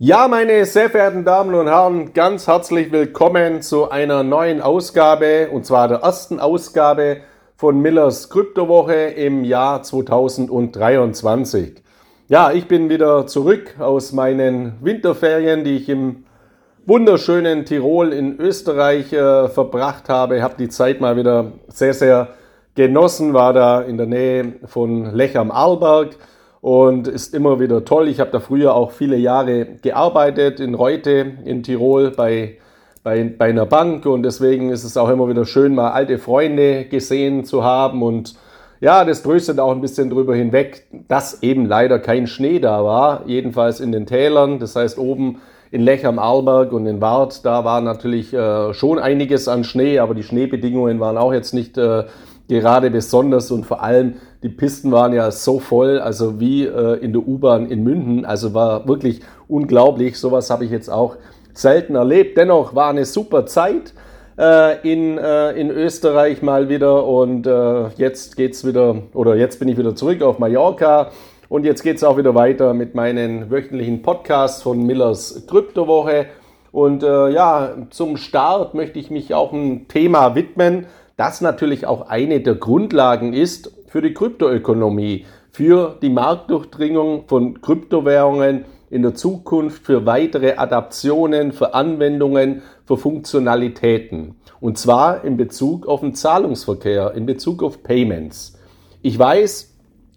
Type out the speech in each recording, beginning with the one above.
Ja, meine sehr verehrten Damen und Herren, ganz herzlich willkommen zu einer neuen Ausgabe, und zwar der ersten Ausgabe von Millers Kryptowoche im Jahr 2023. Ja, ich bin wieder zurück aus meinen Winterferien, die ich im wunderschönen Tirol in Österreich äh, verbracht habe. Ich habe die Zeit mal wieder sehr, sehr genossen, war da in der Nähe von Lech am Arlberg und ist immer wieder toll. Ich habe da früher auch viele Jahre gearbeitet in Reute in Tirol bei, bei, bei einer Bank und deswegen ist es auch immer wieder schön, mal alte Freunde gesehen zu haben und ja, das tröstet auch ein bisschen drüber hinweg, dass eben leider kein Schnee da war, jedenfalls in den Tälern. Das heißt, oben in Lech am Arlberg und in Wart, da war natürlich äh, schon einiges an Schnee, aber die Schneebedingungen waren auch jetzt nicht äh, gerade besonders und vor allem die Pisten waren ja so voll, also wie äh, in der U-Bahn in München. Also war wirklich unglaublich. Sowas habe ich jetzt auch selten erlebt. Dennoch war eine super Zeit äh, in, äh, in Österreich mal wieder und äh, jetzt geht's wieder oder jetzt bin ich wieder zurück auf Mallorca. Und jetzt geht es auch wieder weiter mit meinen wöchentlichen Podcasts von Millers Kryptowoche. Und äh, ja, zum Start möchte ich mich auch einem Thema widmen, das natürlich auch eine der Grundlagen ist für die Kryptoökonomie, für die Marktdurchdringung von Kryptowährungen in der Zukunft, für weitere Adaptionen, für Anwendungen, für Funktionalitäten. Und zwar in Bezug auf den Zahlungsverkehr, in Bezug auf Payments. Ich weiß,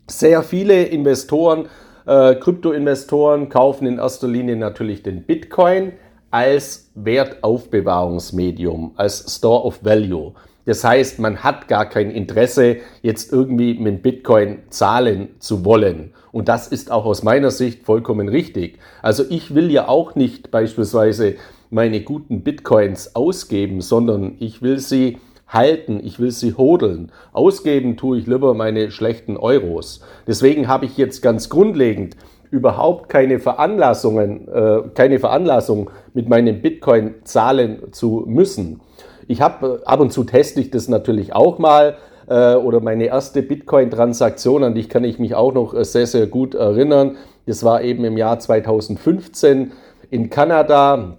sehr viele Investoren, äh, Kryptoinvestoren kaufen in erster Linie natürlich den Bitcoin als Wertaufbewahrungsmedium, als Store of Value. Das heißt, man hat gar kein Interesse, jetzt irgendwie mit Bitcoin zahlen zu wollen. Und das ist auch aus meiner Sicht vollkommen richtig. Also ich will ja auch nicht beispielsweise meine guten Bitcoins ausgeben, sondern ich will sie halten, ich will sie hodeln. Ausgeben tue ich lieber meine schlechten Euros. Deswegen habe ich jetzt ganz grundlegend überhaupt keine Veranlassungen, äh, keine Veranlassung mit meinem Bitcoin zahlen zu müssen. Ich habe äh, ab und zu teste ich das natürlich auch mal äh, oder meine erste Bitcoin-Transaktion, an die kann ich mich auch noch äh, sehr, sehr gut erinnern. Das war eben im Jahr 2015 in Kanada,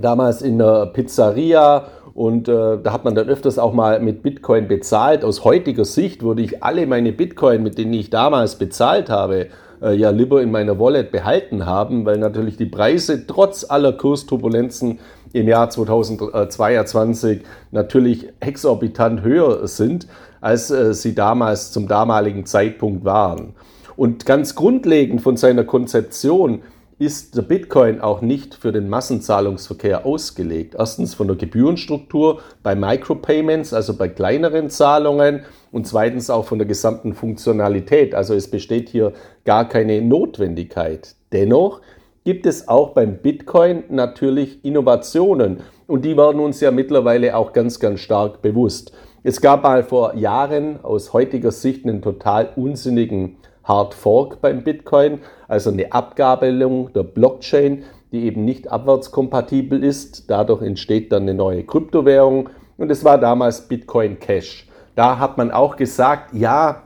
damals in einer Pizzeria und äh, da hat man dann öfters auch mal mit Bitcoin bezahlt. Aus heutiger Sicht würde ich alle meine Bitcoin, mit denen ich damals bezahlt habe, äh, ja lieber in meiner Wallet behalten haben, weil natürlich die Preise trotz aller Kursturbulenzen im Jahr 2022 natürlich exorbitant höher sind, als äh, sie damals zum damaligen Zeitpunkt waren. Und ganz grundlegend von seiner Konzeption ist der Bitcoin auch nicht für den Massenzahlungsverkehr ausgelegt. Erstens von der Gebührenstruktur bei Micropayments, also bei kleineren Zahlungen und zweitens auch von der gesamten Funktionalität. Also es besteht hier gar keine Notwendigkeit. Dennoch gibt es auch beim Bitcoin natürlich Innovationen und die werden uns ja mittlerweile auch ganz, ganz stark bewusst. Es gab mal vor Jahren aus heutiger Sicht einen total unsinnigen Hard Fork beim Bitcoin, also eine Abgabelung der Blockchain, die eben nicht abwärtskompatibel ist. Dadurch entsteht dann eine neue Kryptowährung und es war damals Bitcoin Cash. Da hat man auch gesagt, ja,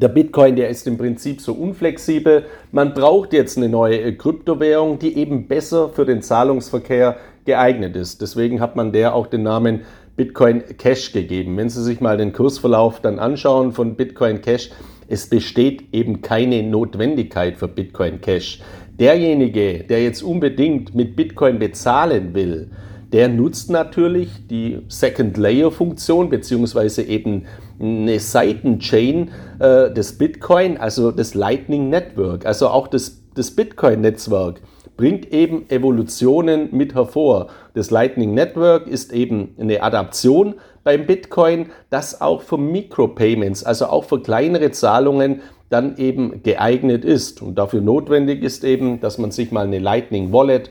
der Bitcoin, der ist im Prinzip so unflexibel. Man braucht jetzt eine neue Kryptowährung, die eben besser für den Zahlungsverkehr geeignet ist. Deswegen hat man der auch den Namen Bitcoin Cash gegeben. Wenn Sie sich mal den Kursverlauf dann anschauen von Bitcoin Cash, es besteht eben keine Notwendigkeit für Bitcoin Cash. Derjenige, der jetzt unbedingt mit Bitcoin bezahlen will, der nutzt natürlich die Second Layer Funktion beziehungsweise eben eine Seitenchain äh, des Bitcoin, also das Lightning Network, also auch das, das Bitcoin Netzwerk bringt eben Evolutionen mit hervor. Das Lightning Network ist eben eine Adaption beim Bitcoin, das auch für Micropayments, also auch für kleinere Zahlungen dann eben geeignet ist. Und dafür notwendig ist eben, dass man sich mal eine Lightning Wallet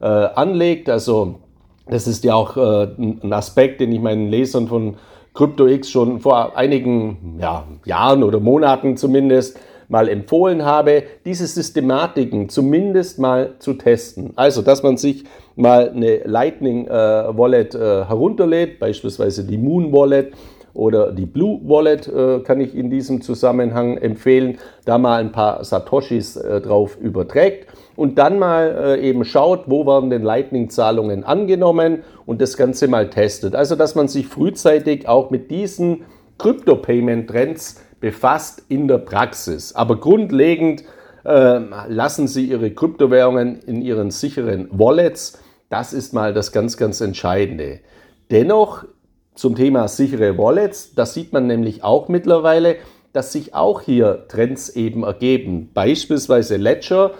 äh, anlegt. Also das ist ja auch äh, ein Aspekt, den ich meinen Lesern von CryptoX schon vor einigen ja, Jahren oder Monaten zumindest mal empfohlen habe, diese Systematiken zumindest mal zu testen. Also, dass man sich mal eine Lightning äh, Wallet äh, herunterlädt, beispielsweise die Moon Wallet, oder die Blue Wallet äh, kann ich in diesem Zusammenhang empfehlen, da mal ein paar Satoshis äh, drauf überträgt und dann mal äh, eben schaut, wo werden denn Lightning-Zahlungen angenommen und das Ganze mal testet. Also, dass man sich frühzeitig auch mit diesen Crypto-Payment-Trends befasst in der Praxis. Aber grundlegend äh, lassen Sie Ihre Kryptowährungen in Ihren sicheren Wallets. Das ist mal das ganz, ganz Entscheidende. Dennoch zum Thema sichere Wallets, das sieht man nämlich auch mittlerweile, dass sich auch hier Trends eben ergeben. Beispielsweise Ledger,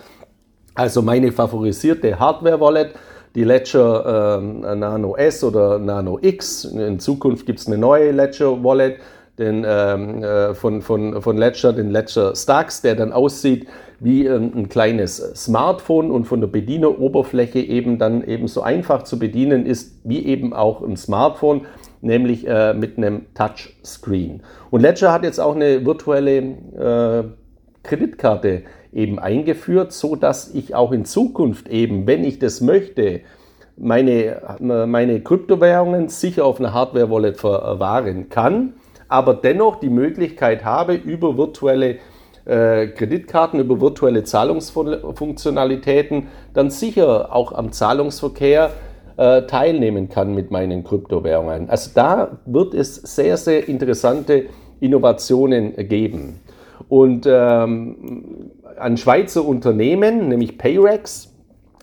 also meine favorisierte Hardware-Wallet, die Ledger äh, Nano S oder Nano X. In Zukunft gibt es eine neue Ledger Wallet den, ähm, äh, von, von, von Ledger, den Ledger Stacks, der dann aussieht wie ein, ein kleines Smartphone und von der Bedieneroberfläche eben dann eben so einfach zu bedienen ist wie eben auch ein Smartphone, nämlich äh, mit einem Touchscreen. Und Ledger hat jetzt auch eine virtuelle äh, Kreditkarte eben eingeführt, so dass ich auch in Zukunft eben, wenn ich das möchte, meine, meine Kryptowährungen sicher auf einer Hardware-Wallet verwahren kann aber dennoch die Möglichkeit habe, über virtuelle äh, Kreditkarten, über virtuelle Zahlungsfunktionalitäten dann sicher auch am Zahlungsverkehr äh, teilnehmen kann mit meinen Kryptowährungen. Also da wird es sehr, sehr interessante Innovationen geben. Und ähm, ein Schweizer Unternehmen, nämlich Payrex,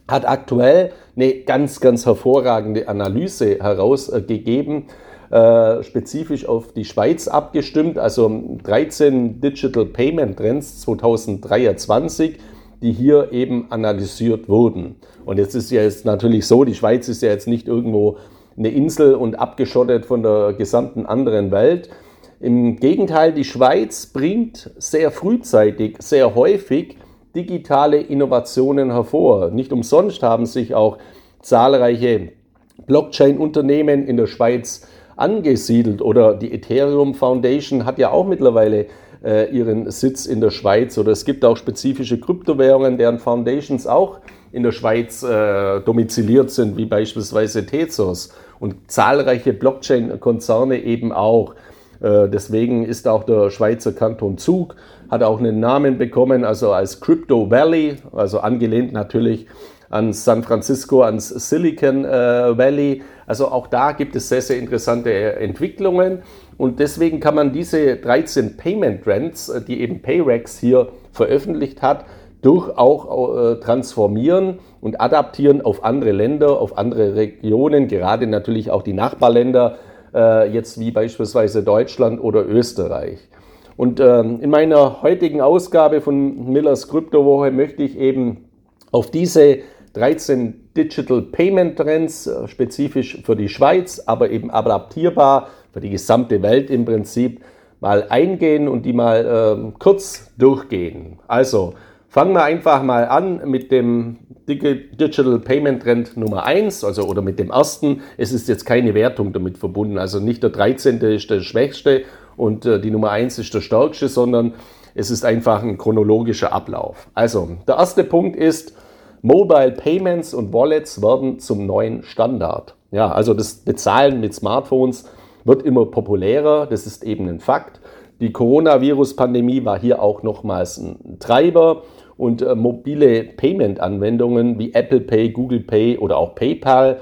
hat aktuell eine ganz, ganz hervorragende Analyse herausgegeben, äh, spezifisch auf die Schweiz abgestimmt, also 13 Digital Payment Trends 2023, die hier eben analysiert wurden. Und jetzt ist ja jetzt natürlich so, die Schweiz ist ja jetzt nicht irgendwo eine Insel und abgeschottet von der gesamten anderen Welt. Im Gegenteil, die Schweiz bringt sehr frühzeitig, sehr häufig digitale Innovationen hervor. Nicht umsonst haben sich auch zahlreiche Blockchain-Unternehmen in der Schweiz angesiedelt. Oder die Ethereum Foundation hat ja auch mittlerweile äh, ihren Sitz in der Schweiz. Oder es gibt auch spezifische Kryptowährungen, deren Foundations auch in der Schweiz äh, domiziliert sind, wie beispielsweise Tezos und zahlreiche Blockchain-Konzerne eben auch. Äh, deswegen ist auch der Schweizer Kanton Zug, hat auch einen Namen bekommen, also als Crypto Valley, also angelehnt natürlich an San Francisco, ans Silicon äh, Valley. Also auch da gibt es sehr, sehr interessante Entwicklungen. Und deswegen kann man diese 13 Payment Trends, äh, die eben Payrex hier veröffentlicht hat, durch auch äh, transformieren und adaptieren auf andere Länder, auf andere Regionen, gerade natürlich auch die Nachbarländer, äh, jetzt wie beispielsweise Deutschland oder Österreich. Und ähm, in meiner heutigen Ausgabe von Millers Kryptowoche möchte ich eben auf diese 13 Digital Payment Trends, äh, spezifisch für die Schweiz, aber eben adaptierbar für die gesamte Welt im Prinzip, mal eingehen und die mal äh, kurz durchgehen. Also fangen wir einfach mal an mit dem Digital Payment Trend Nummer 1, also oder mit dem ersten. Es ist jetzt keine Wertung damit verbunden, also nicht der 13. ist der schwächste und äh, die Nummer 1 ist der stärkste, sondern es ist einfach ein chronologischer Ablauf. Also, der erste Punkt ist, Mobile Payments und Wallets werden zum neuen Standard. Ja, also das Bezahlen mit Smartphones wird immer populärer, das ist eben ein Fakt. Die Coronavirus-Pandemie war hier auch nochmals ein Treiber und äh, mobile Payment-Anwendungen wie Apple Pay, Google Pay oder auch PayPal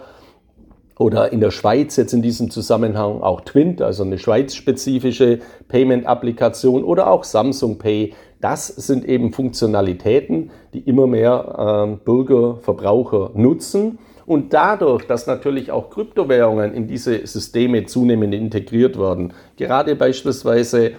oder in der Schweiz jetzt in diesem Zusammenhang auch Twint, also eine schweizspezifische Payment-Applikation oder auch Samsung Pay das sind eben Funktionalitäten, die immer mehr äh, Bürger, Verbraucher nutzen. Und dadurch, dass natürlich auch Kryptowährungen in diese Systeme zunehmend integriert werden, gerade beispielsweise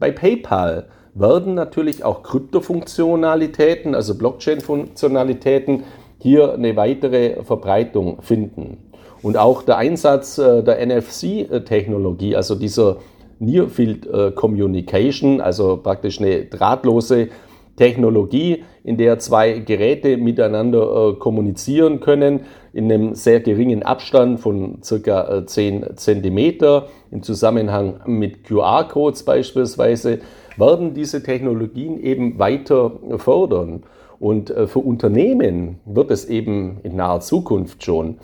bei PayPal, werden natürlich auch Kryptofunktionalitäten, also Blockchain-Funktionalitäten, hier eine weitere Verbreitung finden. Und auch der Einsatz äh, der NFC-Technologie, also dieser Near Field Communication, also praktisch eine drahtlose Technologie, in der zwei Geräte miteinander äh, kommunizieren können in einem sehr geringen Abstand von circa 10 äh, Zentimeter im Zusammenhang mit QR-Codes beispielsweise, werden diese Technologien eben weiter fördern. Und für Unternehmen wird es eben in naher Zukunft schon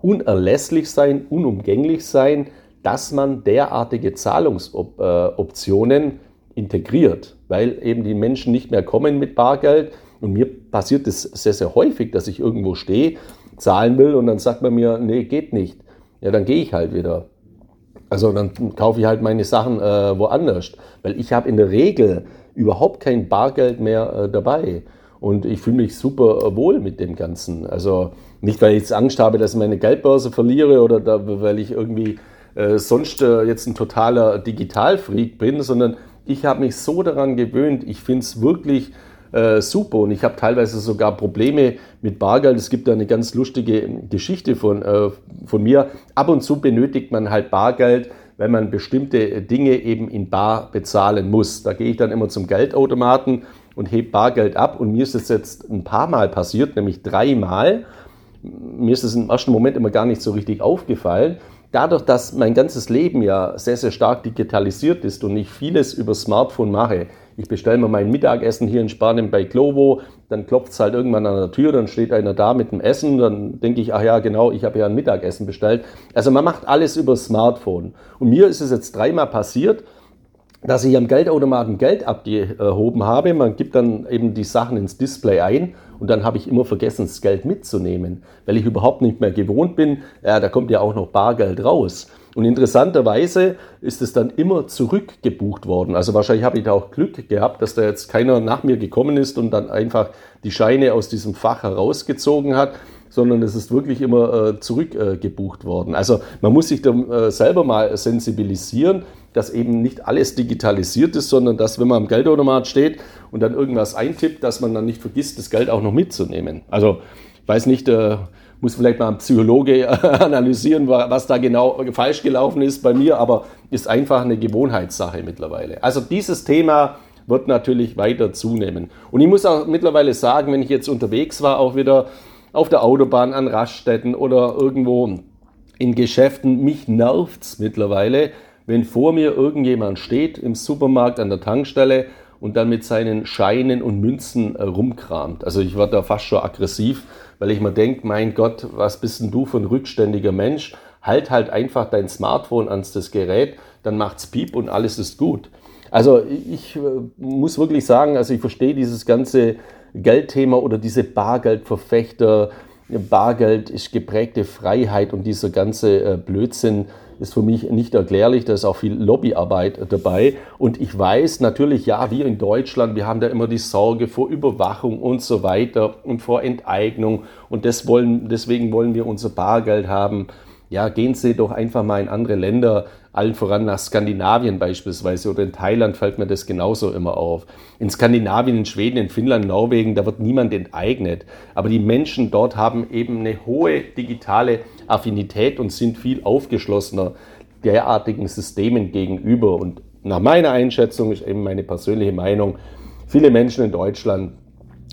unerlässlich sein, unumgänglich sein, dass man derartige Zahlungsoptionen integriert, weil eben die Menschen nicht mehr kommen mit Bargeld. Und mir passiert es sehr, sehr häufig, dass ich irgendwo stehe, zahlen will und dann sagt man mir, nee, geht nicht. Ja, dann gehe ich halt wieder. Also dann kaufe ich halt meine Sachen äh, woanders, weil ich habe in der Regel überhaupt kein Bargeld mehr äh, dabei. Und ich fühle mich super äh, wohl mit dem Ganzen. Also nicht, weil ich jetzt Angst habe, dass ich meine Geldbörse verliere oder da, weil ich irgendwie äh, sonst äh, jetzt ein totaler Digitalfreak bin, sondern ich habe mich so daran gewöhnt. Ich finde es wirklich äh, super und ich habe teilweise sogar Probleme mit Bargeld. Es gibt da eine ganz lustige Geschichte von, äh, von mir. Ab und zu benötigt man halt Bargeld, wenn man bestimmte Dinge eben in Bar bezahlen muss. Da gehe ich dann immer zum Geldautomaten und hebe Bargeld ab und mir ist es jetzt ein paar Mal passiert, nämlich dreimal. Mir ist es im ersten Moment immer gar nicht so richtig aufgefallen dadurch, dass mein ganzes Leben ja sehr, sehr stark digitalisiert ist und ich vieles über Smartphone mache, ich bestelle mir mein Mittagessen hier in Spanien bei Glovo, dann klopft es halt irgendwann an der Tür, dann steht einer da mit dem Essen, dann denke ich, ach ja, genau, ich habe ja ein Mittagessen bestellt. Also man macht alles über Smartphone. Und mir ist es jetzt dreimal passiert, dass ich am Geldautomaten Geld abgehoben habe. Man gibt dann eben die Sachen ins Display ein und dann habe ich immer vergessen, das Geld mitzunehmen, weil ich überhaupt nicht mehr gewohnt bin. Ja, da kommt ja auch noch Bargeld raus. Und interessanterweise ist es dann immer zurückgebucht worden. Also wahrscheinlich habe ich da auch Glück gehabt, dass da jetzt keiner nach mir gekommen ist und dann einfach die Scheine aus diesem Fach herausgezogen hat, sondern es ist wirklich immer äh, zurückgebucht worden. Also man muss sich da äh, selber mal sensibilisieren dass eben nicht alles digitalisiert ist, sondern dass, wenn man am Geldautomat steht und dann irgendwas eintippt, dass man dann nicht vergisst, das Geld auch noch mitzunehmen. Also ich weiß nicht, äh, muss vielleicht mal ein Psychologe analysieren, was da genau falsch gelaufen ist bei mir, aber ist einfach eine Gewohnheitssache mittlerweile. Also dieses Thema wird natürlich weiter zunehmen. Und ich muss auch mittlerweile sagen, wenn ich jetzt unterwegs war, auch wieder auf der Autobahn an Raststätten oder irgendwo in Geschäften, mich nervt es mittlerweile, wenn vor mir irgendjemand steht im Supermarkt an der Tankstelle und dann mit seinen Scheinen und Münzen äh, rumkramt. Also ich werde da fast schon aggressiv, weil ich mir denke, mein Gott, was bist denn du für ein rückständiger Mensch? Halt halt einfach dein Smartphone ans das Gerät, dann macht's piep und alles ist gut. Also ich äh, muss wirklich sagen, also ich verstehe dieses ganze Geldthema oder diese Bargeldverfechter. Bargeld ist geprägte Freiheit und dieser ganze äh, Blödsinn ist für mich nicht erklärlich. Da ist auch viel Lobbyarbeit dabei. Und ich weiß natürlich, ja, wir in Deutschland, wir haben da immer die Sorge vor Überwachung und so weiter und vor Enteignung. Und das wollen, deswegen wollen wir unser Bargeld haben. Ja, gehen Sie doch einfach mal in andere Länder, allen voran nach Skandinavien beispielsweise oder in Thailand fällt mir das genauso immer auf. In Skandinavien, in Schweden, in Finnland, Norwegen, da wird niemand enteignet. Aber die Menschen dort haben eben eine hohe digitale Affinität und sind viel aufgeschlossener derartigen Systemen gegenüber. Und nach meiner Einschätzung ist eben meine persönliche Meinung, viele Menschen in Deutschland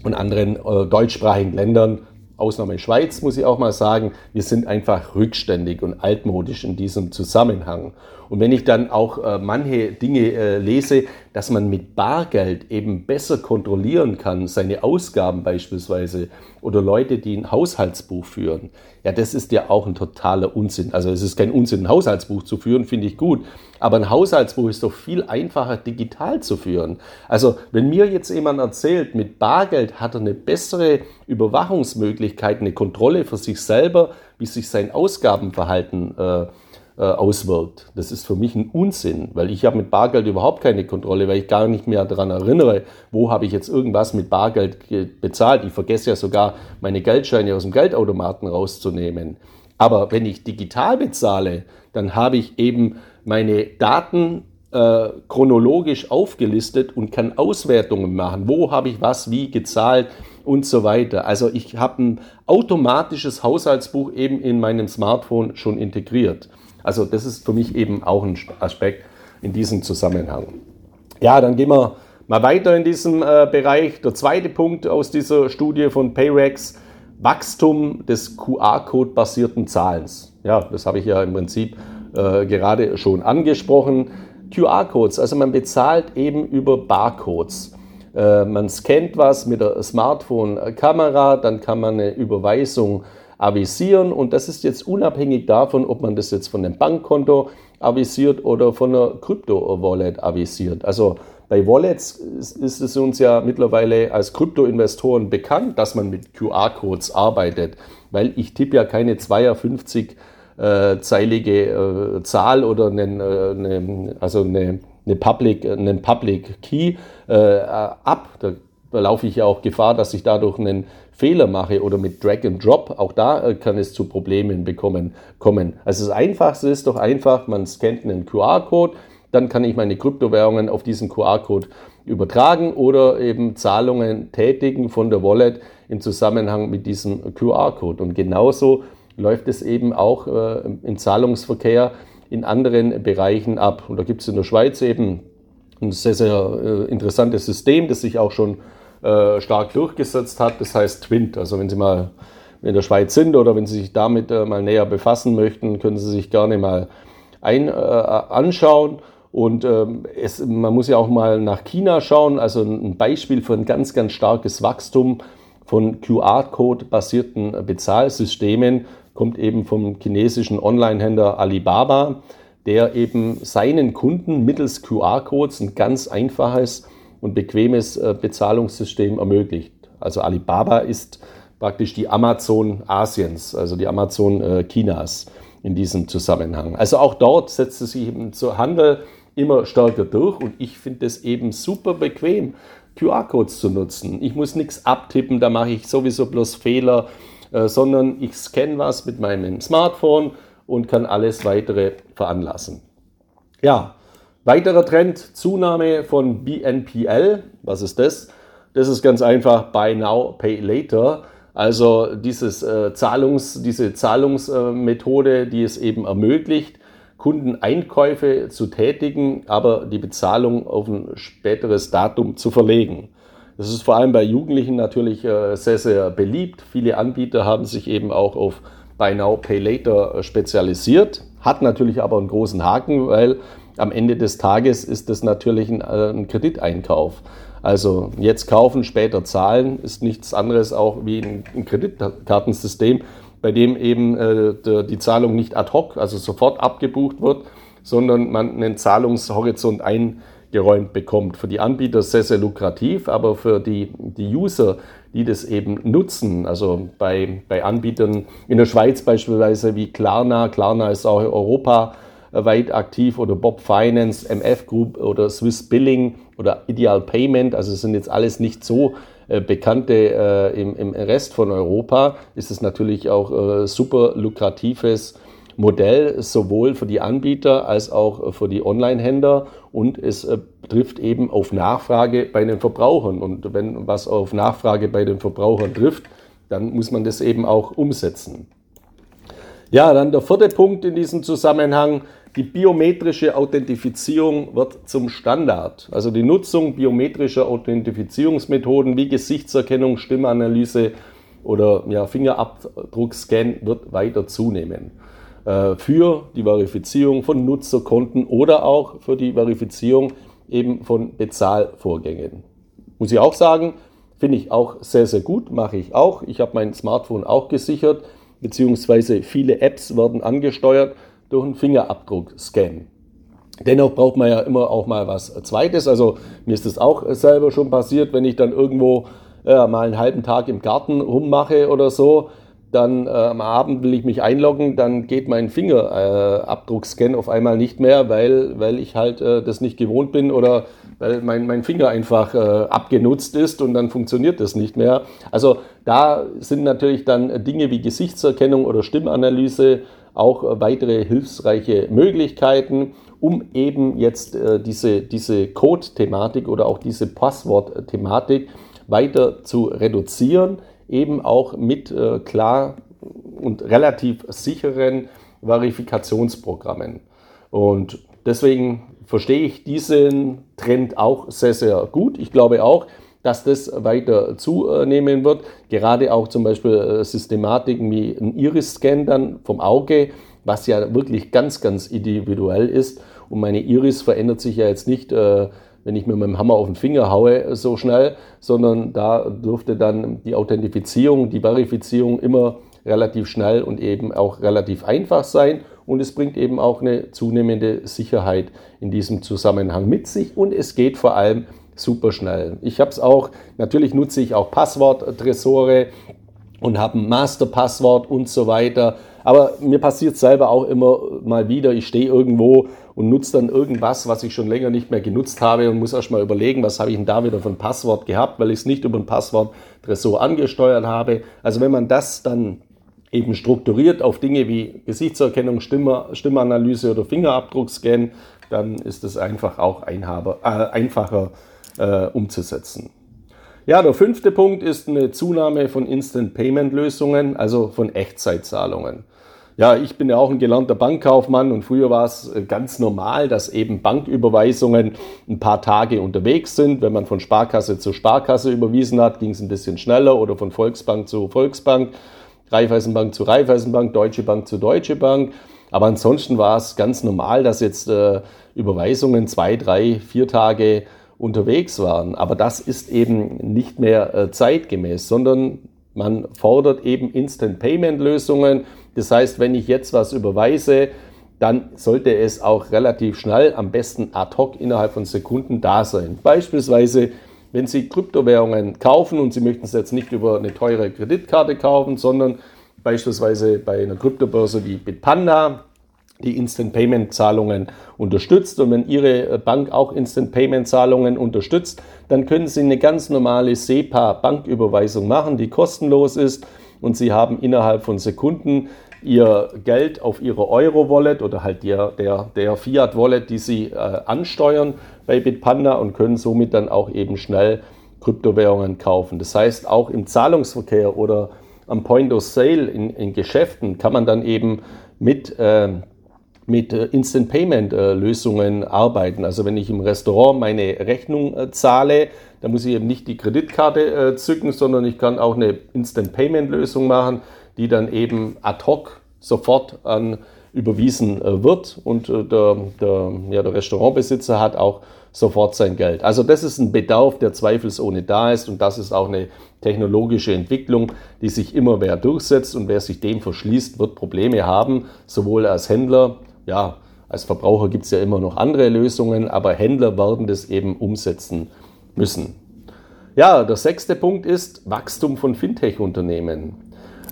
und anderen äh, deutschsprachigen Ländern Ausnahme Schweiz, muss ich auch mal sagen, wir sind einfach rückständig und altmodisch in diesem Zusammenhang. Und wenn ich dann auch äh, manche Dinge äh, lese, dass man mit Bargeld eben besser kontrollieren kann, seine Ausgaben beispielsweise, oder Leute, die ein Haushaltsbuch führen, ja, das ist ja auch ein totaler Unsinn. Also es ist kein Unsinn, ein Haushaltsbuch zu führen, finde ich gut. Aber ein Haushaltsbuch ist doch viel einfacher digital zu führen. Also wenn mir jetzt jemand erzählt, mit Bargeld hat er eine bessere Überwachungsmöglichkeit, eine Kontrolle für sich selber, wie sich sein Ausgabenverhalten äh, äh, auswirkt. Das ist für mich ein Unsinn, weil ich habe mit Bargeld überhaupt keine Kontrolle, weil ich gar nicht mehr daran erinnere, wo habe ich jetzt irgendwas mit Bargeld bezahlt. Ich vergesse ja sogar, meine Geldscheine aus dem Geldautomaten rauszunehmen. Aber wenn ich digital bezahle, dann habe ich eben meine Daten äh, chronologisch aufgelistet und kann Auswertungen machen. Wo habe ich was wie gezahlt und so weiter. Also ich habe ein automatisches Haushaltsbuch eben in meinem Smartphone schon integriert. Also das ist für mich eben auch ein Aspekt in diesem Zusammenhang. Ja, dann gehen wir mal weiter in diesem äh, Bereich. Der zweite Punkt aus dieser Studie von Payrex, Wachstum des QR-Code-basierten Zahlens. Ja, das habe ich ja im Prinzip äh, gerade schon angesprochen. QR-Codes, also man bezahlt eben über Barcodes. Äh, man scannt was mit der Smartphone-Kamera, dann kann man eine Überweisung avisieren und das ist jetzt unabhängig davon, ob man das jetzt von einem Bankkonto avisiert oder von einer Krypto-Wallet avisiert. Also bei Wallets ist, es uns ja mittlerweile als Krypto-Investoren bekannt, dass man mit QR-Codes arbeitet, weil ich tippe ja keine 52 äh, zeilige äh, Zahl oder einen, äh, eine, also eine, eine Public, einen Public Key äh, ab. Da, da laufe ich ja auch Gefahr, dass ich dadurch einen Fehler mache oder mit Drag and Drop. Auch da äh, kann es zu Problemen bekommen, kommen. Also das Einfachste ist doch einfach, man scannt einen QR-Code, dann kann ich meine Kryptowährungen auf diesen QR-Code übertragen oder eben Zahlungen tätigen von der Wallet im Zusammenhang mit diesem QR-Code. Und genauso läuft es eben auch äh, im Zahlungsverkehr in anderen Bereichen ab. Und da gibt es in der Schweiz eben ein sehr, sehr äh, interessantes System, das sich auch schon äh, stark durchgesetzt hat. Das heißt Twint. Also wenn Sie mal in der Schweiz sind oder wenn Sie sich damit äh, mal näher befassen möchten, können Sie sich gerne mal ein, äh, anschauen. Und ähm, es, man muss ja auch mal nach China schauen. Also ein Beispiel für ein ganz, ganz starkes Wachstum von QR-Code-basierten Bezahlsystemen kommt eben vom chinesischen Online-Händler Alibaba, der eben seinen Kunden mittels QR-Codes ein ganz einfaches und bequemes äh, Bezahlungssystem ermöglicht. Also Alibaba ist praktisch die Amazon Asiens, also die Amazon äh, Chinas in diesem Zusammenhang. Also auch dort setzt es sich eben zur Handel immer stärker durch und ich finde es eben super bequem, QR-Codes zu nutzen. Ich muss nichts abtippen, da mache ich sowieso bloß Fehler äh, sondern ich scanne was mit meinem Smartphone und kann alles weitere veranlassen. Ja, weiterer Trend, Zunahme von BNPL. Was ist das? Das ist ganz einfach Buy Now, Pay Later. Also dieses, äh, Zahlungs, diese Zahlungsmethode, äh, die es eben ermöglicht, Kunden Einkäufe zu tätigen, aber die Bezahlung auf ein späteres Datum zu verlegen. Das ist vor allem bei Jugendlichen natürlich äh, sehr, sehr beliebt. Viele Anbieter haben sich eben auch auf Buy Now, Pay Later äh, spezialisiert. Hat natürlich aber einen großen Haken, weil am Ende des Tages ist das natürlich ein, äh, ein Krediteinkauf. Also jetzt kaufen, später zahlen ist nichts anderes auch wie ein, Kreditkartensystem, bei dem eben äh, die Zahlung nicht ad hoc, also sofort abgebucht wird, sondern man einen Zahlungshorizont ein geräumt bekommt. Für die Anbieter sehr, sehr lukrativ, aber für die, die User, die das eben nutzen, also bei, bei Anbietern in der Schweiz beispielsweise wie Klarna, Klarna ist auch europaweit aktiv oder Bob Finance, MF Group oder Swiss Billing oder Ideal Payment, also es sind jetzt alles nicht so äh, bekannte äh, im, im Rest von Europa, ist es natürlich auch äh, super lukratives Modell sowohl für die Anbieter als auch für die Online-Händler und es äh, trifft eben auf Nachfrage bei den Verbrauchern. Und wenn was auf Nachfrage bei den Verbrauchern trifft, dann muss man das eben auch umsetzen. Ja, dann der vierte Punkt in diesem Zusammenhang. Die biometrische Authentifizierung wird zum Standard. Also die Nutzung biometrischer Authentifizierungsmethoden wie Gesichtserkennung, Stimmanalyse oder ja, Fingerabdruckscan wird weiter zunehmen. Äh, für die Verifizierung von Nutzerkonten oder auch für die Verifizierung eben von Bezahlvorgängen. Muss ich auch sagen, finde ich auch sehr, sehr gut, mache ich auch. Ich habe mein Smartphone auch gesichert, beziehungsweise viele Apps werden angesteuert durch einen Fingerabdruck-Scan. Dennoch braucht man ja immer auch mal was Zweites. Also mir ist das auch selber schon passiert, wenn ich dann irgendwo äh, mal einen halben Tag im Garten rummache oder so, dann äh, am Abend will ich mich einloggen, dann geht mein Fingerabdruckscan äh, auf einmal nicht mehr, weil, weil ich halt äh, das nicht gewohnt bin oder weil mein, mein Finger einfach äh, abgenutzt ist und dann funktioniert das nicht mehr. Also da sind natürlich dann Dinge wie Gesichtserkennung oder Stimmanalyse auch äh, weitere hilfsreiche Möglichkeiten, um eben jetzt äh, diese, diese Code-Thematik oder auch diese Passwort-Thematik weiter zu reduzieren eben auch mit äh, klar und relativ sicheren Verifikationsprogrammen. Und deswegen verstehe ich diesen Trend auch sehr, sehr gut. Ich glaube auch, dass das weiter zunehmen wird. Gerade auch zum Beispiel äh, Systematiken wie ein Iris-Scan dann vom Auge, was ja wirklich ganz, ganz individuell ist. Und meine Iris verändert sich ja jetzt nicht äh, wenn ich mir mit dem Hammer auf den Finger haue, so schnell, sondern da dürfte dann die Authentifizierung, die Verifizierung immer relativ schnell und eben auch relativ einfach sein und es bringt eben auch eine zunehmende Sicherheit in diesem Zusammenhang mit sich und es geht vor allem super schnell. Ich habe es auch, natürlich nutze ich auch Passwort-Tresore und habe ein Masterpasswort und so weiter. Aber mir passiert selber auch immer mal wieder, ich stehe irgendwo und nutze dann irgendwas, was ich schon länger nicht mehr genutzt habe und muss erst mal überlegen, was habe ich denn da wieder für ein Passwort gehabt, weil ich es nicht über ein Passwort-Tresor angesteuert habe. Also wenn man das dann eben strukturiert auf Dinge wie Gesichtserkennung, Stimme, Stimmanalyse oder Fingerabdruckscan, dann ist es einfach auch einhaber, äh, einfacher äh, umzusetzen. Ja, der fünfte Punkt ist eine Zunahme von Instant Payment Lösungen, also von Echtzeitzahlungen. Ja, ich bin ja auch ein gelernter Bankkaufmann und früher war es äh, ganz normal, dass eben Banküberweisungen ein paar Tage unterwegs sind. Wenn man von Sparkasse zu Sparkasse überwiesen hat, ging es ein bisschen schneller oder von Volksbank zu Volksbank, Raiffeisenbank zu Raiffeisenbank, Deutsche Bank zu Deutsche Bank. Aber ansonsten war es ganz normal, dass jetzt äh, Überweisungen zwei, drei, vier Tage unterwegs waren. Aber das ist eben nicht mehr äh, zeitgemäß, sondern man fordert eben Instant Payment Lösungen. Das heißt, wenn ich jetzt was überweise, dann sollte es auch relativ schnell, am besten ad hoc innerhalb von Sekunden da sein. Beispielsweise, wenn Sie Kryptowährungen kaufen und Sie möchten es jetzt nicht über eine teure Kreditkarte kaufen, sondern beispielsweise bei einer Kryptobörse wie Bitpanda, die Instant Payment Zahlungen unterstützt. Und wenn Ihre Bank auch Instant Payment Zahlungen unterstützt, dann können Sie eine ganz normale SEPA Banküberweisung machen, die kostenlos ist. Und Sie haben innerhalb von Sekunden Ihr Geld auf Ihre Euro-Wallet oder halt der, der, der Fiat-Wallet, die Sie äh, ansteuern bei Bitpanda und können somit dann auch eben schnell Kryptowährungen kaufen. Das heißt, auch im Zahlungsverkehr oder am Point of Sale in, in Geschäften kann man dann eben mit äh, mit äh, Instant Payment äh, Lösungen arbeiten. Also wenn ich im Restaurant meine Rechnung äh, zahle, dann muss ich eben nicht die Kreditkarte zücken, sondern ich kann auch eine Instant Payment Lösung machen, die dann eben ad hoc sofort an überwiesen wird und der, der, ja, der Restaurantbesitzer hat auch sofort sein Geld. Also das ist ein Bedarf, der zweifelsohne da ist und das ist auch eine technologische Entwicklung, die sich immer mehr durchsetzt und wer sich dem verschließt, wird Probleme haben, sowohl als Händler ja, als Verbraucher gibt es ja immer noch andere Lösungen, aber Händler werden das eben umsetzen müssen. Ja, der sechste Punkt ist Wachstum von Fintech-Unternehmen.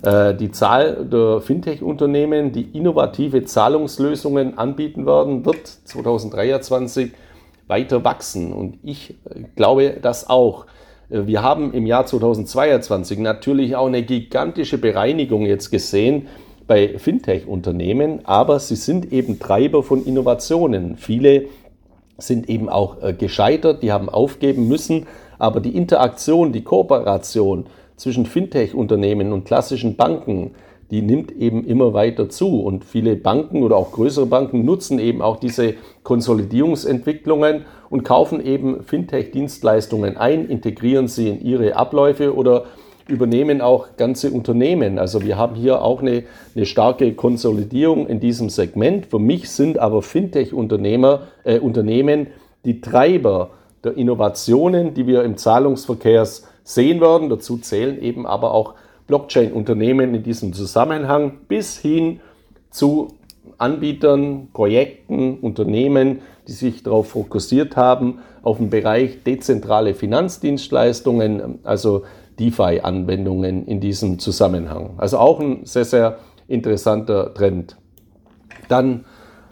Äh, die Zahl der Fintech-Unternehmen, die innovative Zahlungslösungen anbieten werden, wird 2023 weiter wachsen. Und ich glaube das auch. Äh, wir haben im Jahr 2022 natürlich auch eine gigantische Bereinigung jetzt gesehen bei Fintech-Unternehmen, aber sie sind eben Treiber von Innovationen. Viele sind eben auch äh, gescheitert, die haben aufgeben müssen, aber die Interaktion, die Kooperation zwischen Fintech-Unternehmen und klassischen Banken, die nimmt eben immer weiter zu. Und viele Banken oder auch größere Banken nutzen eben auch diese Konsolidierungsentwicklungen und kaufen eben Fintech-Dienstleistungen ein, integrieren sie in ihre Abläufe oder übernehmen auch ganze Unternehmen. Also wir haben hier auch eine, eine starke Konsolidierung in diesem Segment. Für mich sind aber Fintech-Unternehmer, äh, Unternehmen die Treiber der Innovationen, die wir im Zahlungsverkehr sehen werden. Dazu zählen eben aber auch Blockchain-Unternehmen in diesem Zusammenhang bis hin zu Anbietern, Projekten, Unternehmen, die sich darauf fokussiert haben, auf den Bereich dezentrale Finanzdienstleistungen, also DeFi-Anwendungen in diesem Zusammenhang. Also auch ein sehr, sehr interessanter Trend. Dann,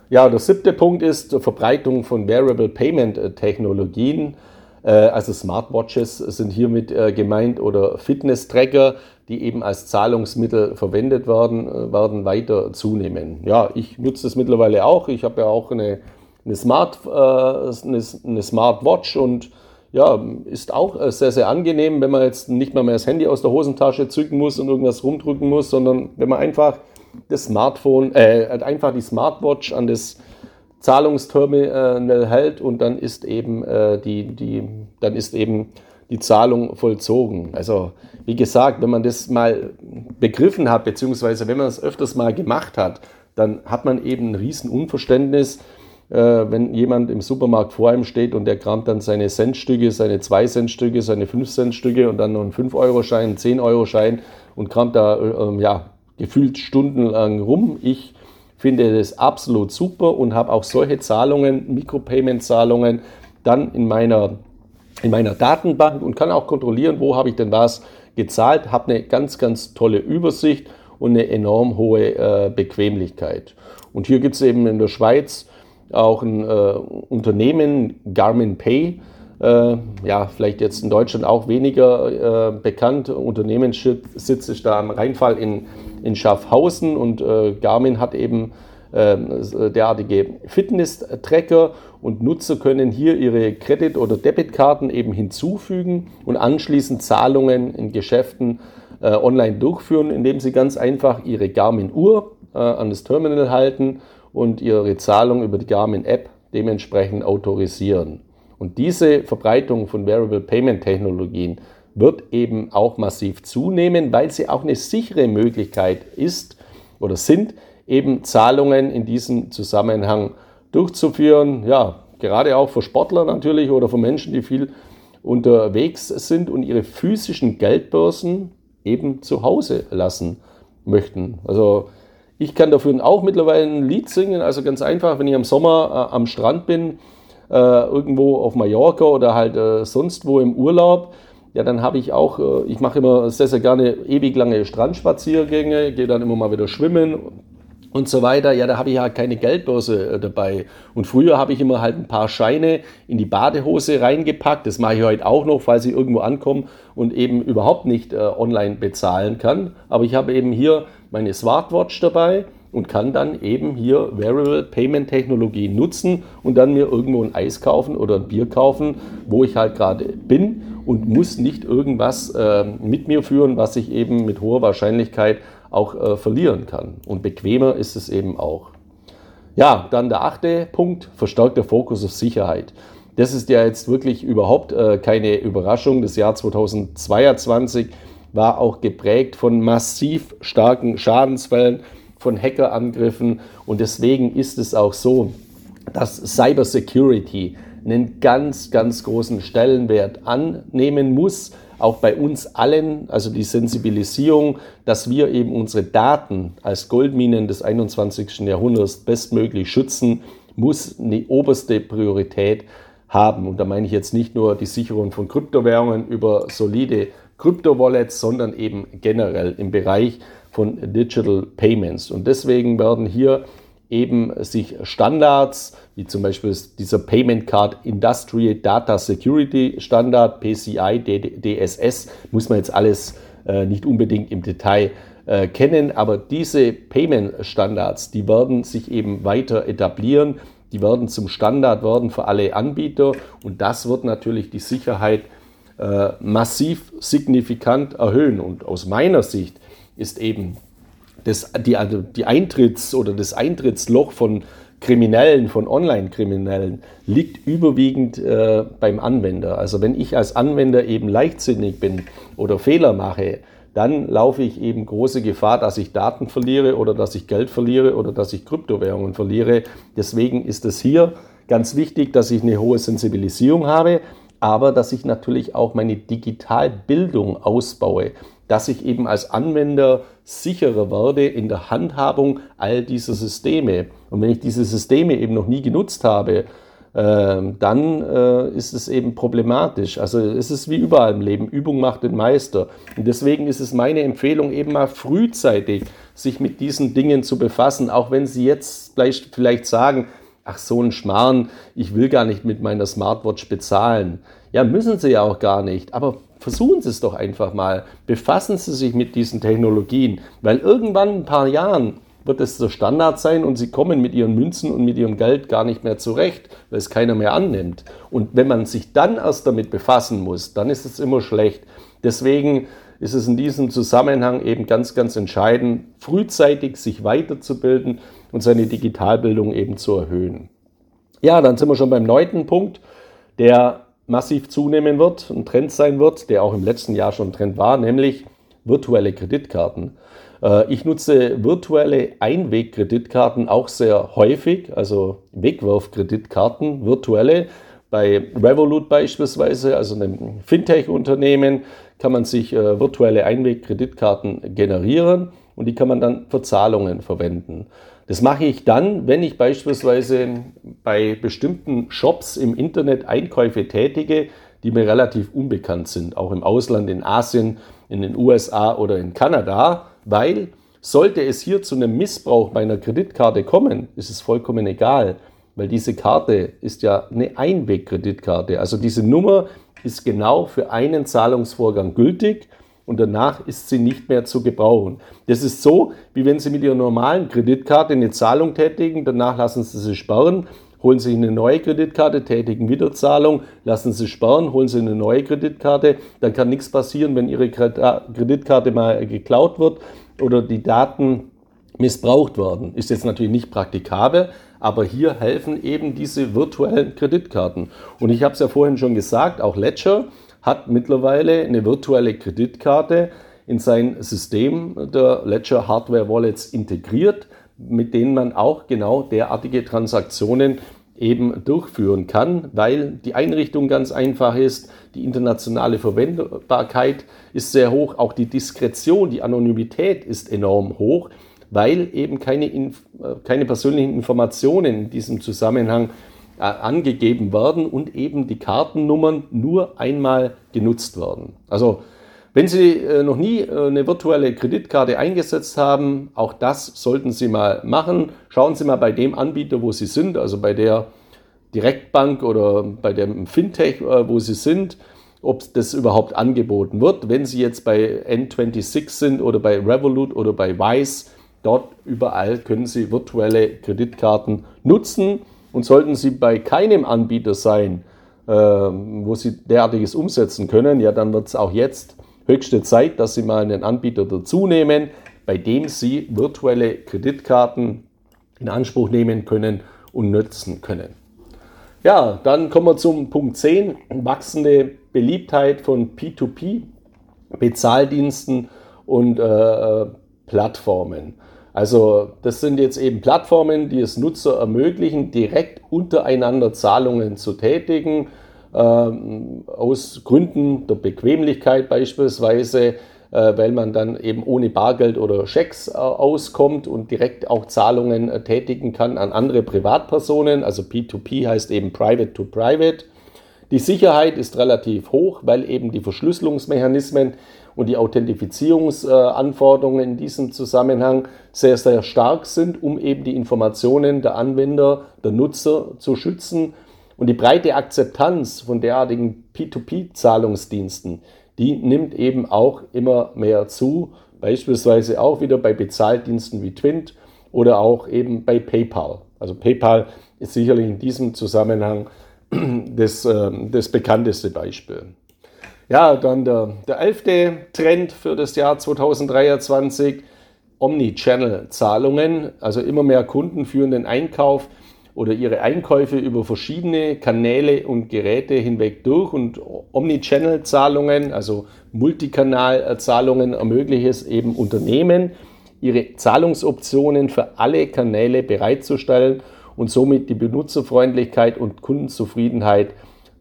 ja, der siebte Punkt ist Verbreitung von Variable Payment Technologien. Äh, also Smartwatches sind hiermit äh, gemeint oder Fitness-Tracker, die eben als Zahlungsmittel verwendet werden, äh, werden weiter zunehmen. Ja, ich nutze das mittlerweile auch. Ich habe ja auch eine, eine, Smart, eine, eine Smartwatch und ja, ist auch sehr, sehr angenehm, wenn man jetzt nicht mehr, mehr das Handy aus der Hosentasche zücken muss und irgendwas rumdrücken muss, sondern wenn man einfach das Smartphone, äh, einfach die Smartwatch an das Zahlungsterminal hält und dann ist eben äh, die, die, dann ist eben die Zahlung vollzogen. Also wie gesagt, wenn man das mal begriffen hat, beziehungsweise wenn man es öfters mal gemacht hat, dann hat man eben ein Riesenunverständnis, äh, wenn jemand im Supermarkt vor einem steht und der kramt dann seine Centstücke, seine 2-Cent-Stücke, seine 5-Cent-Stücke und dann noch einen 5-Euro-Schein, einen 10-Euro-Schein und kramt da äh, ähm, ja, gefühlt stundenlang rum. Ich finde das absolut super und habe auch solche Zahlungen, Micropayment-Zahlungen, dann in meiner, in meiner Datenbank und kann auch kontrollieren, wo habe ich denn was gezahlt, habe eine ganz, ganz tolle Übersicht und eine enorm hohe äh, Bequemlichkeit. Und hier gibt es eben in der Schweiz auch ein äh, Unternehmen, Garmin Pay, äh, ja, vielleicht jetzt in Deutschland auch weniger äh, bekannt. Unternehmenssitz ist da am Rheinfall in, in Schaffhausen und äh, Garmin hat eben ähm, derartige Fitness-Tracker und Nutzer können hier ihre Kredit- oder Debitkarten eben hinzufügen und anschließend Zahlungen in Geschäften äh, online durchführen, indem sie ganz einfach ihre Garmin-Uhr äh, an das Terminal halten und ihre Zahlung über die Garmin-App dementsprechend autorisieren. Und diese Verbreitung von Variable Payment Technologien wird eben auch massiv zunehmen, weil sie auch eine sichere Möglichkeit ist oder sind, eben Zahlungen in diesem Zusammenhang durchzuführen. Ja, gerade auch für Sportler natürlich oder für Menschen, die viel unterwegs sind und ihre physischen Geldbörsen eben zu Hause lassen möchten. Also ich kann dafür auch mittlerweile ein Lied singen, also ganz einfach, wenn ich im Sommer äh, am Strand bin, äh, irgendwo auf Mallorca oder halt äh, sonst wo im Urlaub, ja, dann habe ich auch, äh, ich mache immer sehr, sehr gerne ewig lange Strandspaziergänge, gehe dann immer mal wieder schwimmen und so weiter. Ja, da habe ich ja keine Geldbörse äh, dabei. Und früher habe ich immer halt ein paar Scheine in die Badehose reingepackt. Das mache ich heute auch noch, falls ich irgendwo ankomme und eben überhaupt nicht äh, online bezahlen kann. Aber ich habe eben hier meine Smartwatch dabei und kann dann eben hier Variable Payment Technologie nutzen und dann mir irgendwo ein Eis kaufen oder ein Bier kaufen, wo ich halt gerade bin und muss nicht irgendwas äh, mit mir führen, was ich eben mit hoher Wahrscheinlichkeit auch äh, verlieren kann. Und bequemer ist es eben auch. Ja, dann der achte Punkt, verstärkter Fokus auf Sicherheit. Das ist ja jetzt wirklich überhaupt äh, keine Überraschung. Das Jahr 2022 war auch geprägt von massiv starken Schadensfällen, von Hackerangriffen und deswegen ist es auch so, dass Cybersecurity einen ganz, ganz großen Stellenwert annehmen muss auch bei uns allen, also die Sensibilisierung, dass wir eben unsere Daten als Goldminen des 21. Jahrhunderts bestmöglich schützen, muss eine oberste Priorität haben. Und da meine ich jetzt nicht nur die Sicherung von Kryptowährungen über solide Kryptowallets, sondern eben generell im Bereich von Digital Payments. Und deswegen werden hier eben sich Standards, wie zum Beispiel dieser Payment Card Industrial Data Security Standard, PCI, DSS, muss man jetzt alles äh, nicht unbedingt im Detail äh, kennen, aber diese Payment Standards, die werden sich eben weiter etablieren, die werden zum Standard werden für alle Anbieter. Und das wird natürlich die Sicherheit äh, massiv signifikant erhöhen. Und aus meiner Sicht ist eben das, die, also die Eintritts- oder das Eintrittsloch von Kriminellen, von Online-Kriminellen, liegt überwiegend äh, beim Anwender. Also wenn ich als Anwender eben leichtsinnig bin oder Fehler mache, dann laufe ich eben große Gefahr, dass ich Daten verliere oder dass ich Geld verliere oder dass ich Kryptowährungen verliere. Deswegen ist es hier ganz wichtig, dass ich eine hohe Sensibilisierung habe, aber dass ich natürlich auch meine Digitalbildung ausbaue dass ich eben als Anwender sicherer werde in der Handhabung all dieser Systeme. Und wenn ich diese Systeme eben noch nie genutzt habe, äh, dann äh, ist es eben problematisch. Also es ist wie überall im Leben, Übung macht den Meister. Und deswegen ist es meine Empfehlung, eben mal frühzeitig sich mit diesen Dingen zu befassen, auch wenn Sie jetzt vielleicht sagen, ach so ein Schmarrn, ich will gar nicht mit meiner Smartwatch bezahlen. Ja, müssen Sie ja auch gar nicht, aber versuchen Sie es doch einfach mal. Befassen Sie sich mit diesen Technologien, weil irgendwann in ein paar Jahren wird es der Standard sein und Sie kommen mit Ihren Münzen und mit Ihrem Geld gar nicht mehr zurecht, weil es keiner mehr annimmt. Und wenn man sich dann erst damit befassen muss, dann ist es immer schlecht. Deswegen ist es in diesem Zusammenhang eben ganz, ganz entscheidend, frühzeitig sich weiterzubilden und seine Digitalbildung eben zu erhöhen. Ja, dann sind wir schon beim neunten Punkt, der massiv zunehmen wird, ein Trend sein wird, der auch im letzten Jahr schon ein Trend war, nämlich virtuelle Kreditkarten. Äh, ich nutze virtuelle Einwegkreditkarten auch sehr häufig, also Wegwerfkreditkarten, virtuelle. Bei Revolut beispielsweise, also einem Fintech-Unternehmen, kann man sich äh, virtuelle Einwegkreditkarten generieren und die kann man dann für Zahlungen verwenden. Das mache ich dann, wenn ich beispielsweise bei bestimmten Shops im Internet Einkäufe tätige, die mir relativ unbekannt sind, auch im Ausland, in Asien, in den USA oder in Kanada, weil sollte es hier zu einem Missbrauch meiner Kreditkarte kommen, ist es vollkommen egal, weil diese Karte ist ja eine Einwegkreditkarte. Also diese Nummer ist genau für einen Zahlungsvorgang gültig und danach ist sie nicht mehr zu gebrauchen. Das ist so, wie wenn Sie mit Ihrer normalen Kreditkarte eine Zahlung tätigen, danach lassen Sie sie sperren, holen Sie eine neue Kreditkarte, tätigen wieder Zahlung, lassen Sie sperren, holen Sie eine neue Kreditkarte, dann kann nichts passieren, wenn Ihre Kreditkarte mal geklaut wird oder die Daten missbraucht werden. Ist jetzt natürlich nicht praktikabel, aber hier helfen eben diese virtuellen Kreditkarten. Und ich habe es ja vorhin schon gesagt, auch Ledger hat mittlerweile eine virtuelle Kreditkarte in sein System der Ledger Hardware Wallets integriert, mit denen man auch genau derartige Transaktionen eben durchführen kann, weil die Einrichtung ganz einfach ist, die internationale Verwendbarkeit ist sehr hoch, auch die Diskretion, die Anonymität ist enorm hoch, weil eben keine, keine persönlichen Informationen in diesem Zusammenhang äh, angegeben werden und eben die Kartennummern nur einmal genutzt werden. Also wenn Sie äh, noch nie äh, eine virtuelle Kreditkarte eingesetzt haben, auch das sollten Sie mal machen. Schauen Sie mal bei dem Anbieter, wo Sie sind, also bei der Direktbank oder bei dem Fintech, wo Sie sind, ob das überhaupt angeboten wird. Wenn Sie jetzt bei N26 sind oder bei Revolut oder bei Wise, dort überall können Sie virtuelle Kreditkarten nutzen. Und sollten Sie bei keinem Anbieter sein, äh, wo Sie derartiges umsetzen können, ja, dann wird es auch jetzt höchste Zeit, dass Sie mal einen Anbieter dazu nehmen, bei dem Sie virtuelle Kreditkarten in Anspruch nehmen können und nutzen können. Ja, dann kommen wir zum Punkt 10, wachsende Beliebtheit von P2P, Bezahldiensten und äh, Plattformen. Also das sind jetzt eben Plattformen, die es Nutzer ermöglichen, direkt untereinander Zahlungen zu tätigen, äh, aus Gründen der Bequemlichkeit beispielsweise, äh, weil man dann eben ohne Bargeld oder Schecks äh, auskommt und direkt auch Zahlungen äh, tätigen kann an andere Privatpersonen. Also P2P heißt eben Private to Private. Die Sicherheit ist relativ hoch, weil eben die Verschlüsselungsmechanismen und die Authentifizierungsanforderungen in diesem Zusammenhang sehr, sehr stark sind, um eben die Informationen der Anwender, der Nutzer zu schützen. Und die breite Akzeptanz von derartigen P2P-Zahlungsdiensten, die nimmt eben auch immer mehr zu, beispielsweise auch wieder bei Bezahldiensten wie Twint oder auch eben bei PayPal. Also PayPal ist sicherlich in diesem Zusammenhang das, ähm, das bekannteste Beispiel. Ja, dann der, der elfte Trend für das Jahr 2023, Omnichannel-Zahlungen. Also immer mehr Kunden führen den Einkauf oder ihre Einkäufe über verschiedene Kanäle und Geräte hinweg durch und Omnichannel-Zahlungen, also Multikanal-Zahlungen ermöglichen es eben Unternehmen, ihre Zahlungsoptionen für alle Kanäle bereitzustellen und somit die Benutzerfreundlichkeit und Kundenzufriedenheit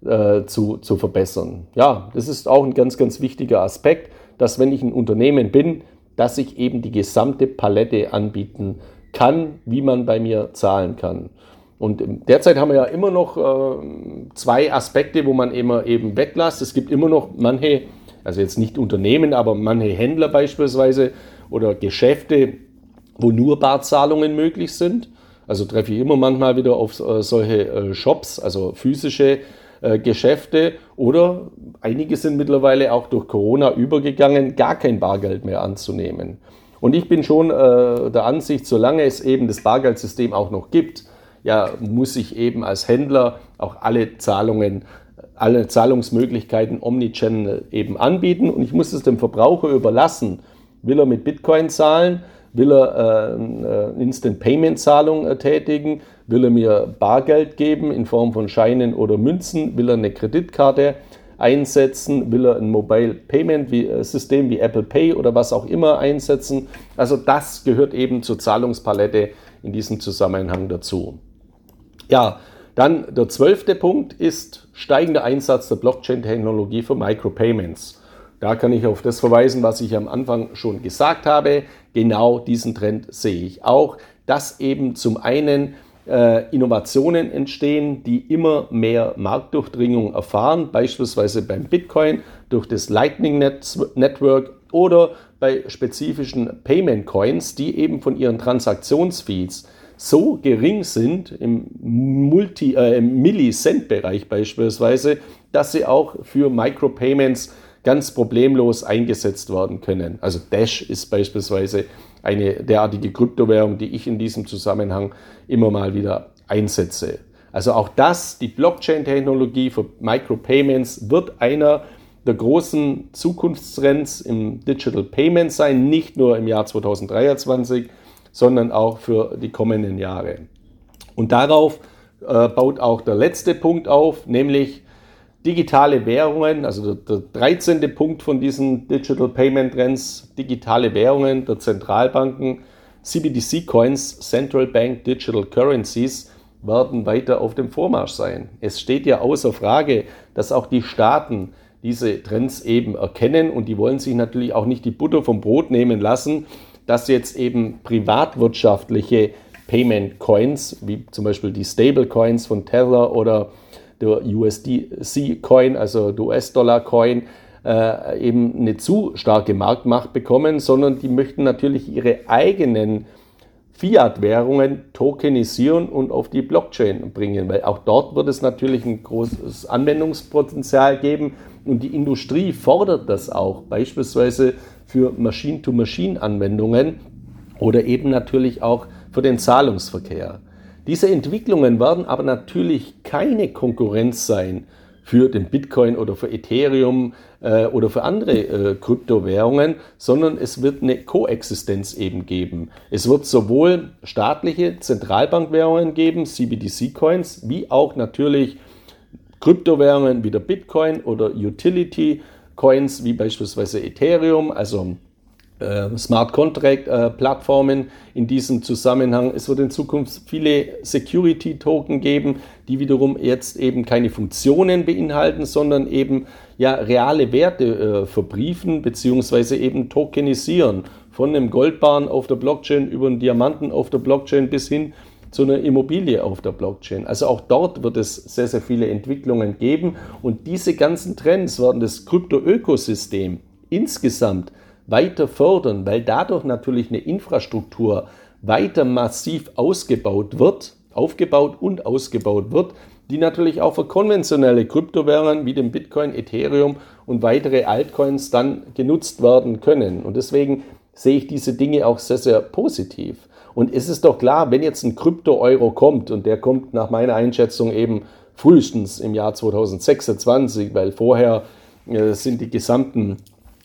äh, zu, zu verbessern. Ja, das ist auch ein ganz, ganz wichtiger Aspekt, dass wenn ich ein Unternehmen bin, dass ich eben die gesamte Palette anbieten kann, wie man bei mir zahlen kann. Und derzeit haben wir ja immer noch äh, zwei Aspekte, wo man immer eben weglässt. Es gibt immer noch manche, also jetzt nicht Unternehmen, aber manche Händler beispielsweise oder Geschäfte, wo nur Barzahlungen möglich sind. Also treffe ich immer manchmal wieder auf äh, solche äh, Shops, also physische äh, Geschäfte oder einige sind mittlerweile auch durch Corona übergegangen, gar kein Bargeld mehr anzunehmen. Und ich bin schon äh, der Ansicht, solange es eben das Bargeldsystem auch noch gibt, ja, muss ich eben als Händler auch alle Zahlungen, alle Zahlungsmöglichkeiten Omnichannel eben anbieten und ich muss es dem Verbraucher überlassen. Will er mit Bitcoin zahlen? Will er äh, Instant Payment Zahlung äh, tätigen? Will er mir Bargeld geben in Form von Scheinen oder Münzen? Will er eine Kreditkarte einsetzen? Will er ein Mobile Payment äh, System wie Apple Pay oder was auch immer einsetzen? Also das gehört eben zur Zahlungspalette in diesem Zusammenhang dazu. Ja, dann der zwölfte Punkt ist steigender Einsatz der Blockchain-Technologie für Micropayments. da kann ich auf das verweisen, was ich am Anfang schon gesagt habe. Genau diesen Trend sehe ich auch, dass eben zum einen Innovationen entstehen, die immer mehr Marktdurchdringung erfahren, beispielsweise beim Bitcoin durch das Lightning Network oder bei spezifischen Payment Coins, die eben von ihren Transaktionsfees so gering sind, im, Multi, äh, Millicent-Bereich beispielsweise, dass sie auch für Micropayments ganz problemlos eingesetzt werden können. Also Dash ist beispielsweise eine derartige Kryptowährung, die ich in diesem Zusammenhang immer mal wieder einsetze. Also auch das, die Blockchain-Technologie für Micropayments wird einer der großen Zukunftstrends im Digital Payment sein, nicht nur im Jahr 2023, sondern auch für die kommenden Jahre. Und darauf äh, baut auch der letzte Punkt auf, nämlich digitale Währungen, also der, der 13. Punkt von diesen Digital Payment Trends, digitale Währungen der Zentralbanken, CBDC Coins, Central Bank Digital Currencies, werden weiter auf dem Vormarsch sein. Es steht ja außer Frage, dass auch die Staaten diese Trends eben erkennen und die wollen sich natürlich auch nicht die Butter vom Brot nehmen lassen, dass jetzt eben privatwirtschaftliche Payment Coins, wie zum Beispiel die Stable Coins von Tether oder der USDC-Coin, also der US-Dollar-Coin, äh, eben eine zu starke Marktmacht bekommen, sondern die möchten natürlich ihre eigenen Fiat-Währungen tokenisieren und auf die Blockchain bringen, weil auch dort wird es natürlich ein großes Anwendungspotenzial geben und die Industrie fordert das auch, beispielsweise für Machine-to-Machine-Anwendungen oder eben natürlich auch für den Zahlungsverkehr. Diese Entwicklungen werden aber natürlich keine Konkurrenz sein für den Bitcoin oder für Ethereum äh, oder für andere äh, Kryptowährungen, sondern es wird eine Koexistenz eben geben. Es wird sowohl staatliche Zentralbankwährungen geben, CBDC-Coins, wie auch natürlich Kryptowährungen wie der Bitcoin oder Utility-Coins wie beispielsweise Ethereum, also Smart Contract äh, Plattformen in diesem Zusammenhang. Es wird in Zukunft viele Security Token geben, die wiederum jetzt eben keine Funktionen beinhalten, sondern eben ja reale Werte äh, verbriefen bzw. eben tokenisieren. Von einem Goldbarren auf der Blockchain über einen Diamanten auf der Blockchain bis hin zu einer Immobilie auf der Blockchain. Also auch dort wird es sehr, sehr viele Entwicklungen geben und diese ganzen Trends werden das Krypto-Ökosystem insgesamt weiter fördern, weil dadurch natürlich eine Infrastruktur weiter massiv ausgebaut wird, aufgebaut und ausgebaut wird, die natürlich auch für konventionelle Kryptowährungen wie den Bitcoin, Ethereum und weitere Altcoins dann genutzt werden können. Und deswegen sehe ich diese Dinge auch sehr, sehr positiv. Und es ist doch klar, wenn jetzt ein Krypto-Euro kommt, und der kommt nach meiner Einschätzung eben frühestens im Jahr 2026, weil vorher äh, sind die gesamten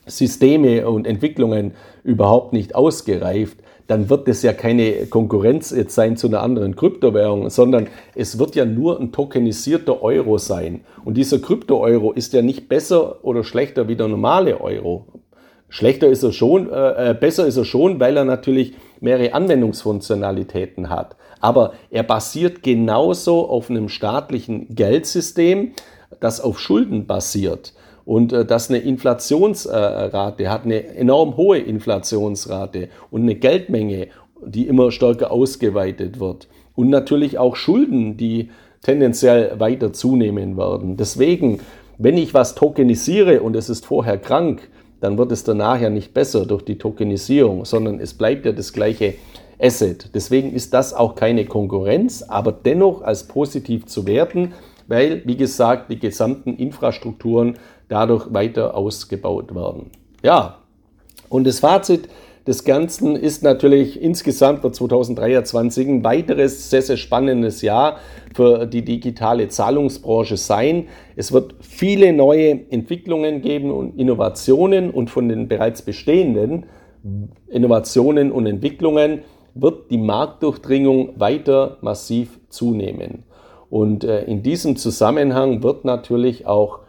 Systeme und Entwicklungen überhaupt nicht ausgereift, dann wird es ja keine Konkurrenz jetzt sein zu einer anderen Kryptowährung, sondern es wird ja nur ein tokenisierter Euro sein. Und dieser Krypto-Euro ist ja nicht besser oder schlechter wie der normale Euro. Schlechter ist er schon, äh, äh besser ist er schon, weil er natürlich mehrere Anwendungsfunktionalitäten hat. Aber er basiert genauso auf einem staatlichen Geldsystem, das auf Schulden basiert und äh, das eine Inflationsrate äh, hat, eine enorm hohe Inflationsrate und eine Geldmenge, die immer stärker ausgeweitet wird. Und natürlich auch Schulden, die tendenziell weiter zunehmen werden. Deswegen, wenn ich was tokenisiere und es ist vorher krank, dann wird es danach ja nicht besser durch die Tokenisierung, sondern es bleibt ja das gleiche Asset. Deswegen ist das auch keine Konkurrenz, aber dennoch als positiv zu werten, weil, wie gesagt, die gesamten Infrastrukturen dadurch weiter ausgebaut werden. Ja, und das Fazit des Ganzen ist natürlich insgesamt für 2023 ein weiteres sehr, sehr spannendes Jahr für die digitale Zahlungsbranche sein. Es wird viele neue Entwicklungen geben und Innovationen und von den bereits bestehenden Innovationen und Entwicklungen wird die Marktdurchdringung weiter massiv zunehmen. Und äh, in diesem Zusammenhang wird natürlich auch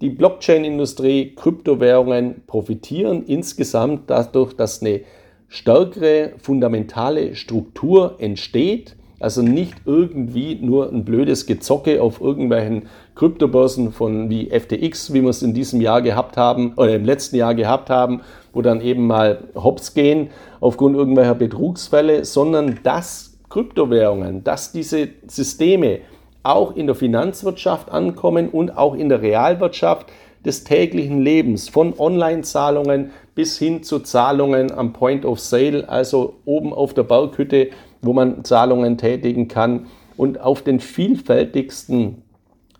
die Blockchain-Industrie, Kryptowährungen profitieren insgesamt dadurch, dass eine stärkere fundamentale Struktur entsteht, Also nicht irgendwie nur ein blödes Gezocke auf irgendwelchen Kryptobörsen von wie FTX, wie wir es in diesem Jahr gehabt haben oder im letzten Jahr gehabt haben, wo dann eben mal hops gehen aufgrund irgendwelcher Betrugsfälle, sondern dass Kryptowährungen, dass diese Systeme auch in der Finanzwirtschaft ankommen und auch in der Realwirtschaft des täglichen Lebens, von Online-Zahlungen bis hin zu Zahlungen am Point of Sale, also oben auf der Berghütte, wo man Zahlungen tätigen kann und auf den vielfältigsten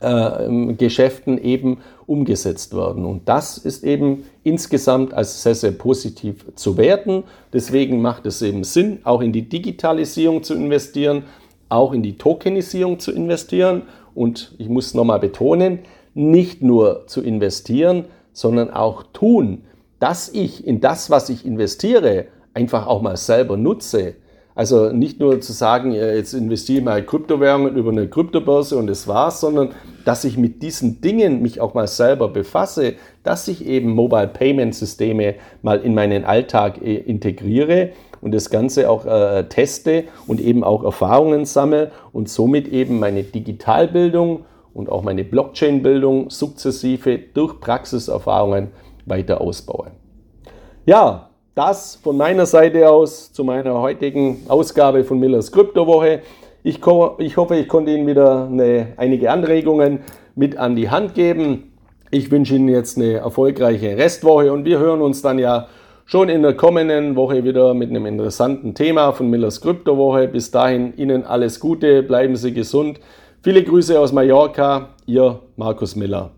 äh, Geschäften eben umgesetzt werden. Und das ist eben insgesamt als sehr, sehr positiv zu werten. Deswegen macht es eben Sinn, auch in die Digitalisierung zu investieren, auch in die Tokenisierung zu investieren. Und ich muss nochmal betonen, nicht nur zu investieren, sondern auch tun, dass ich in das, was ich investiere, einfach auch mal selber nutze. Also nicht nur zu sagen, jetzt investiere ich mal Kryptowährungen über eine Kryptobörse und das war's, sondern dass ich mit diesen Dingen mich auch mal selber befasse, dass ich eben Mobile Payment Systeme mal in meinen Alltag äh, integriere und das Ganze auch äh, teste und eben auch Erfahrungen sammle und somit eben meine Digitalbildung und auch meine Blockchain-Bildung sukzessive durch Praxiserfahrungen weiter ausbaue. Ja, das von meiner Seite aus zu meiner heutigen Ausgabe von Millers Kryptowoche. Ich, ich hoffe, ich konnte Ihnen wieder eine, einige Anregungen mit an die Hand geben. Ich wünsche Ihnen jetzt eine erfolgreiche Restwoche und wir hören uns dann ja schon in der kommenden Woche wieder mit einem interessanten Thema von Millers Kryptowoche. Bis dahin Ihnen alles Gute, bleiben Sie gesund. Viele Grüße aus Mallorca, Ihr Markus Miller.